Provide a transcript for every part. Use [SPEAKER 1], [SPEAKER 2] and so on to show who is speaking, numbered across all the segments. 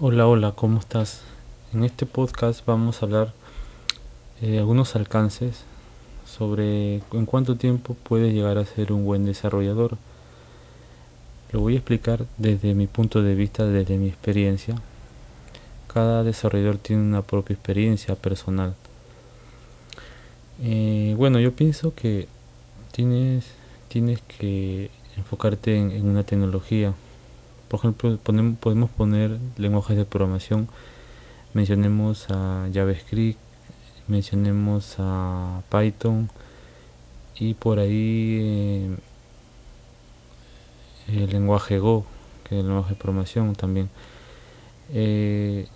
[SPEAKER 1] Hola, hola, ¿cómo estás? En este podcast vamos a hablar de eh, algunos alcances sobre en cuánto tiempo puedes llegar a ser un buen desarrollador. Lo voy a explicar desde mi punto de vista, desde mi experiencia. Cada desarrollador tiene una propia experiencia personal. Eh, bueno, yo pienso que tienes, tienes que enfocarte en, una tecnología. Por ejemplo, podemos poner lenguajes de programación. Mencionemos a JavaScript, mencionemos a Python y por ahí eh, el lenguaje Go, que es el lenguaje de programación también. Eh,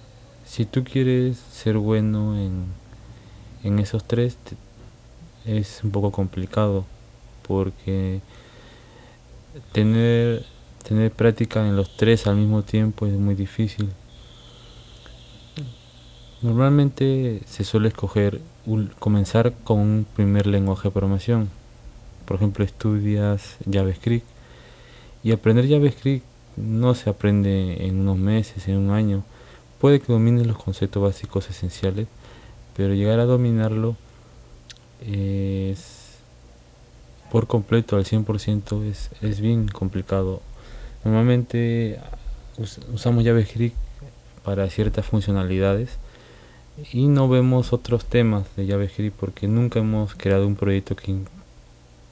[SPEAKER 1] si tú quieres ser bueno en, en esos tres, es un poco complicado porque tener, tener práctica en los tres al mismo tiempo es muy difícil. Normalmente se suele escoger comenzar con un primer lenguaje de programación. Por ejemplo, estudias JavaScript y aprender JavaScript no se aprende en unos meses, en un año. Puede que domines los conceptos básicos esenciales, pero llegar a dominarlo es por completo al 100% es, es bien complicado. Normalmente usamos JavaScript para ciertas funcionalidades y no vemos otros temas de JavaScript porque nunca hemos creado un proyecto que,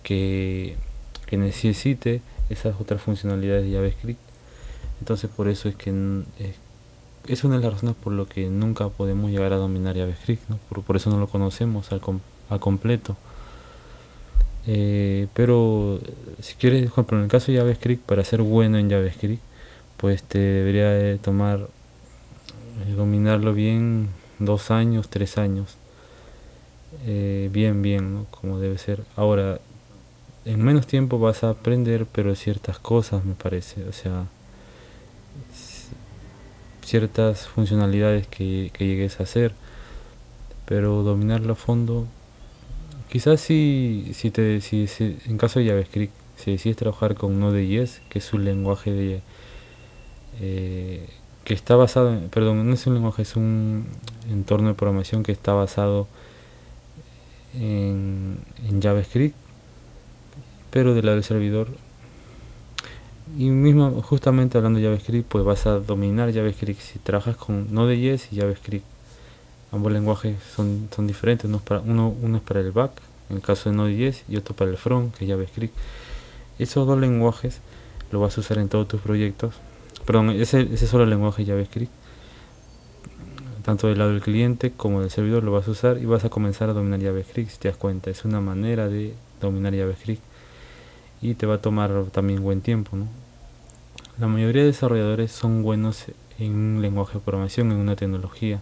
[SPEAKER 1] que, necesite esas otras funcionalidades de JavaScript. Entonces por eso es que es, una de las razones por lo que nunca podemos llegar a dominar JavaScript, por, por, eso no lo conocemos al, al completo. Eh, pero si quieres, por ejemplo, en el caso de JavaScript, para ser bueno en JavaScript, pues te debería tomar eh, dominarlo bien dos años, tres años. Eh, bien, bien, como debe ser. Ahora, en menos tiempo vas a aprender, pero ciertas cosas me parece, o sea, ciertas funcionalidades que llegues a hacer, pero dominarlo a fondo Quizás si, si, te, si, en caso de JavaScript, si decides trabajar con Node.js, que es un lenguaje de, eh, que está basado, en, perdón, no es un lenguaje, es un entorno de programación que está basado en, JavaScript, pero del lado del servidor. Y mismo, justamente hablando de JavaScript, pues vas a dominar JavaScript si trabajas con Node.js y JavaScript ambos lenguajes son, son diferentes, uno es, para, el back, en el caso de Node.js, y otro para el front, que es JavaScript. Esos dos lenguajes lo vas a usar en todos tus proyectos. Perdón, ese, ese solo lenguaje JavaScript, tanto del lado del cliente como del servidor lo vas a usar y vas a comenzar a dominar JavaScript, si te das cuenta. Es una manera de dominar JavaScript y te va a tomar también buen tiempo. La mayoría de desarrolladores son buenos en un lenguaje de programación, en una tecnología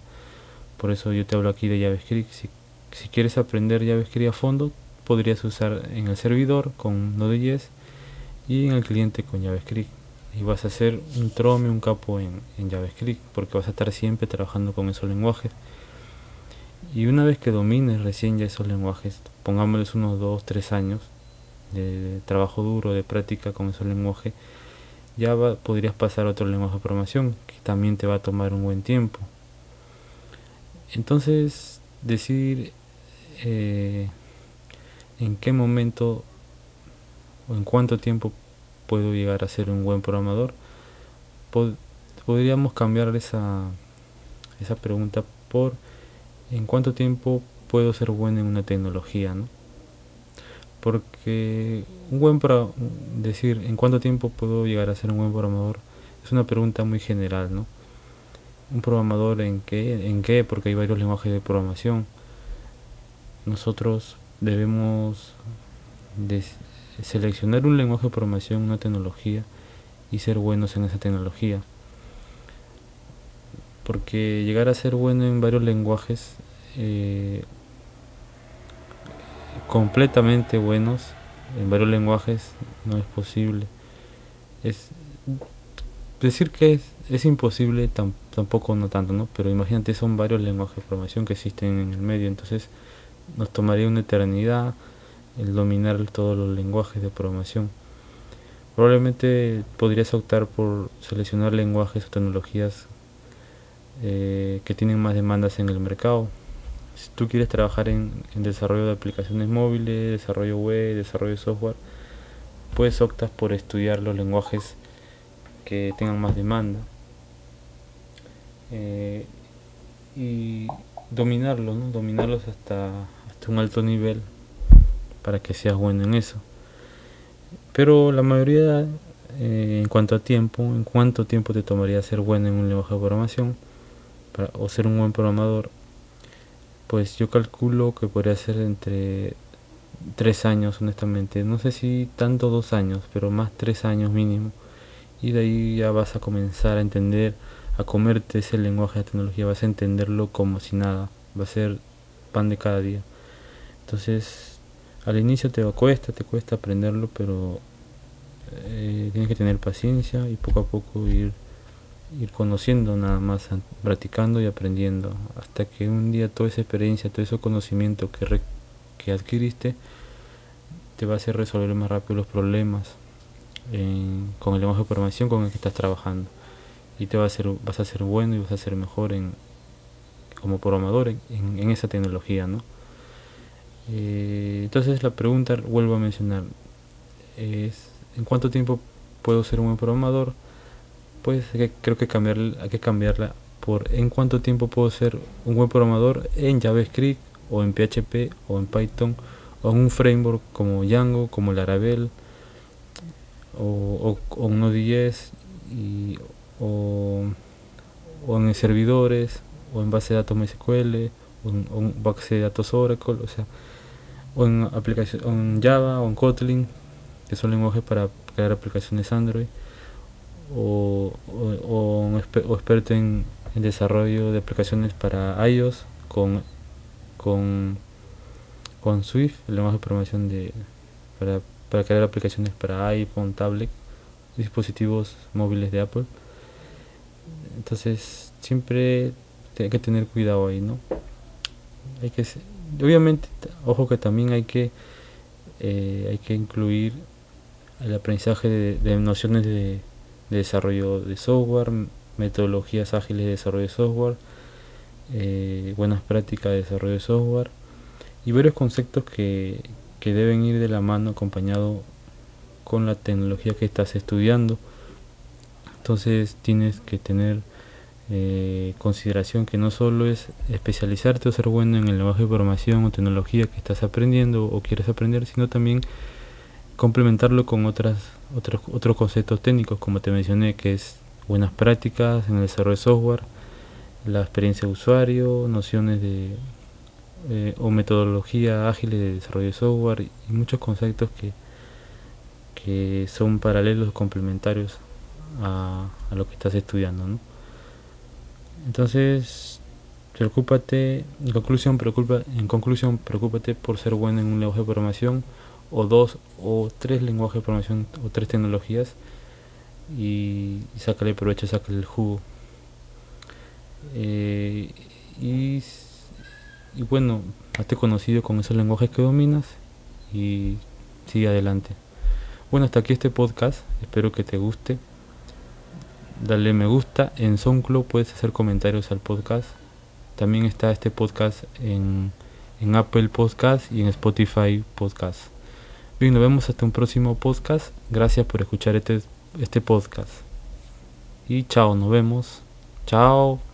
[SPEAKER 1] por eso yo te hablo aquí de JavaScript. Si, si quieres aprender JavaScript a fondo, podrías usar en el servidor con Node.js y en el cliente con JavaScript. Y vas a hacer un trome, un capo en, en JavaScript, porque vas a estar siempre trabajando con esos lenguajes. Y una vez que domines recién ya esos lenguajes, pongámosles unos 2, 3 años de trabajo duro, de práctica con esos lenguajes, ya podrías pasar a otro lenguaje de programación que también te va a tomar un buen tiempo. Entonces, decir eh, en qué momento o en cuánto tiempo puedo llegar a ser un buen programador, podríamos cambiar esa, esa pregunta por en cuánto tiempo puedo ser bueno en una tecnología, ¿no? Porque un buen para decir en cuánto tiempo puedo llegar a ser un buen programador es una pregunta muy general, ¿no? Un programador en qué, en qué, porque hay varios lenguajes de programación. Nosotros debemos seleccionar un lenguaje de programación, una tecnología y ser buenos en esa tecnología. Porque llegar a ser bueno en varios lenguajes eh, completamente buenos en varios lenguajes no es posible. Es decir que es, es imposible tampoco no tanto, ¿no? Pero imagínate, son varios lenguajes de programación que existen en el medio, entonces nos tomaría una eternidad el dominar todos los lenguajes de programación. Probablemente podrías optar por seleccionar lenguajes o tecnologías eh, que tienen más demandas en el mercado. Si tú quieres trabajar en, desarrollo de aplicaciones móviles, desarrollo web, desarrollo de software, pues optas por estudiar los lenguajes que tengan más demanda eh, y dominarlos, ¿no? dominarlos hasta, hasta un alto nivel para que seas bueno en eso. Pero la mayoría, eh, en cuanto a tiempo, en cuánto tiempo te tomaría ser bueno en un lenguaje de programación o ser un buen programador, pues yo calculo que podría ser entre tres años, honestamente. No sé si tanto dos años, pero más tres años mínimo. Y de ahí ya vas a comenzar a entender, a comerte ese lenguaje de tecnología, vas a entenderlo como si nada. Va a ser pan de cada día. Entonces, al inicio te cuesta, te cuesta aprenderlo, pero eh, tienes que tener paciencia y poco a poco ir ir conociendo nada más, practicando y aprendiendo, hasta que un día toda esa experiencia, todo ese conocimiento que, que adquiriste, te va a hacer resolver más rápido los problemas con el lenguaje de programación con el que estás trabajando. Y te va a hacer, vas a ser bueno y vas a ser mejor en, como programador en, esa tecnología, ¿no? Eh, entonces la pregunta, vuelvo a mencionar, es ¿en cuánto tiempo puedo ser un buen programador? pues creo que cambiar, hay que cambiarla por en cuánto tiempo puedo ser un buen programador en JavaScript o en PHP o en Python o en un framework como Django, como Laravel o, o, Node.js y, o, o en servidores o en base de datos MySQL o en, base de datos Oracle, o sea, o en aplicación en Java o en Kotlin, que son lenguajes para crear aplicaciones Android o, o, experto en, desarrollo de aplicaciones para iOS con, con, con Swift, el lenguaje de programación de, para, para crear aplicaciones para iPhone, tablet, dispositivos móviles de Apple. Entonces siempre hay que tener cuidado ahí, ¿no? Hay que, obviamente, ojo que también hay que, eh, hay que incluir el aprendizaje de nociones de, de desarrollo de software, metodologías ágiles de desarrollo de software, eh, buenas prácticas de desarrollo de software y varios conceptos que, que deben ir de la mano acompañado con la tecnología que estás estudiando. Entonces tienes que tener eh, consideración que no solo es especializarte o ser bueno en el lenguaje de programación o tecnología que estás aprendiendo o quieres aprender, sino también complementarlo con otras, otros, otros conceptos técnicos, como te mencioné, que es buenas prácticas en el desarrollo de software, la experiencia de usuario, nociones de eh, o metodología ágil de desarrollo de software y muchos conceptos que, que son paralelos complementarios a, lo que estás estudiando. ¿no? Entonces, preocúpate, en conclusión, preocupa, en conclusión, preocúpate por ser bueno en un lenguaje de programación o dos o tres lenguajes de programación o tres tecnologías y, y sácale provecho, sácale el jugo. Eh, y, y bueno, hazte conocido con esos lenguajes que dominas y sigue adelante. Bueno, hasta aquí este podcast, espero que te guste. Dale me gusta, en SoundCloud puedes hacer comentarios al podcast. También está este podcast en, en Apple Podcast y en Spotify Podcast. Bien, nos vemos hasta un próximo podcast. Gracias por escuchar este, este podcast. Y chao, nos vemos. Chao.